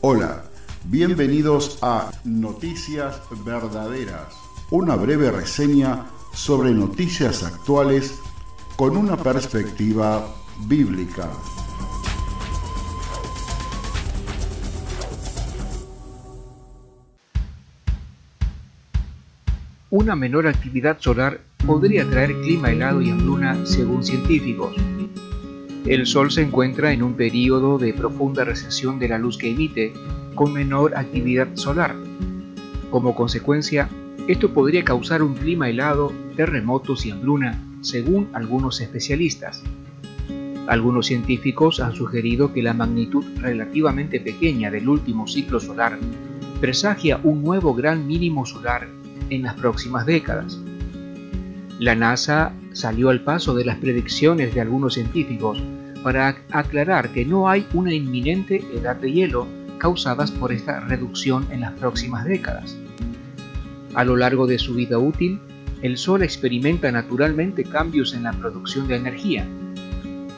Hola, bienvenidos a Noticias Verdaderas, una breve reseña sobre noticias actuales con una perspectiva bíblica. Una menor actividad solar podría traer clima helado y hambruna según científicos. El Sol se encuentra en un período de profunda recesión de la luz que emite, con menor actividad solar. Como consecuencia, esto podría causar un clima helado, terremotos y hambruna, según algunos especialistas. Algunos científicos han sugerido que la magnitud relativamente pequeña del último ciclo solar presagia un nuevo gran mínimo solar en las próximas décadas. La NASA salió al paso de las predicciones de algunos científicos para aclarar que no hay una inminente edad de hielo causadas por esta reducción en las próximas décadas. A lo largo de su vida útil, el Sol experimenta naturalmente cambios en la producción de energía.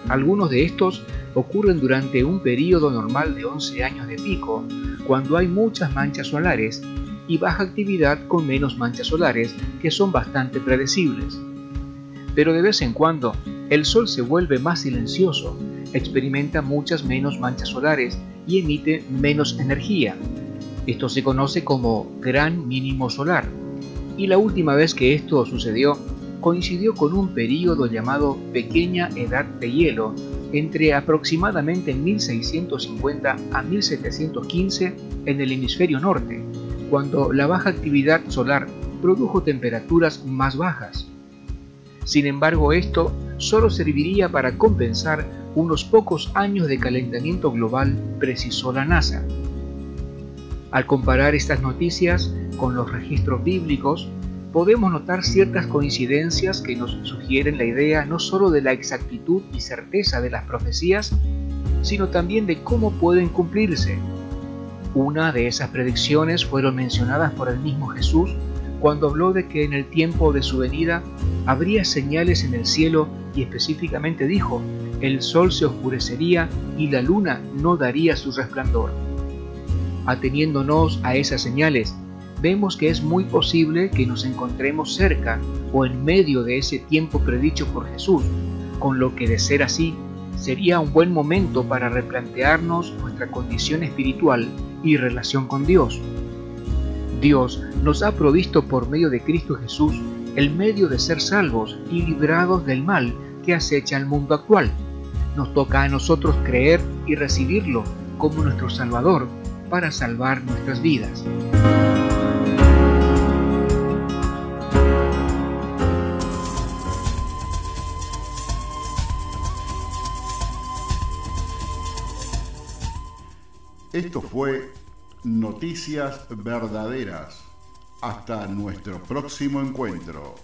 Algunos de estos ocurren durante un periodo normal de 11 años de pico, cuando hay muchas manchas solares y baja actividad con menos manchas solares que son bastante predecibles. Pero de vez en cuando el Sol se vuelve más silencioso, experimenta muchas menos manchas solares y emite menos energía. Esto se conoce como gran mínimo solar. Y la última vez que esto sucedió coincidió con un período llamado pequeña edad de hielo entre aproximadamente 1650 a 1715 en el hemisferio norte cuando la baja actividad solar produjo temperaturas más bajas. Sin embargo, esto solo serviría para compensar unos pocos años de calentamiento global, precisó la NASA. Al comparar estas noticias con los registros bíblicos, podemos notar ciertas coincidencias que nos sugieren la idea no solo de la exactitud y certeza de las profecías, sino también de cómo pueden cumplirse una de esas predicciones fueron mencionadas por el mismo Jesús cuando habló de que en el tiempo de su venida habría señales en el cielo y específicamente dijo, el sol se oscurecería y la luna no daría su resplandor. Ateniéndonos a esas señales, vemos que es muy posible que nos encontremos cerca o en medio de ese tiempo predicho por Jesús, con lo que de ser así, sería un buen momento para replantearnos nuestra condición espiritual y relación con Dios. Dios nos ha provisto por medio de Cristo Jesús el medio de ser salvos y librados del mal que acecha el mundo actual. Nos toca a nosotros creer y recibirlo como nuestro Salvador para salvar nuestras vidas. Esto fue Noticias Verdaderas. Hasta nuestro próximo encuentro.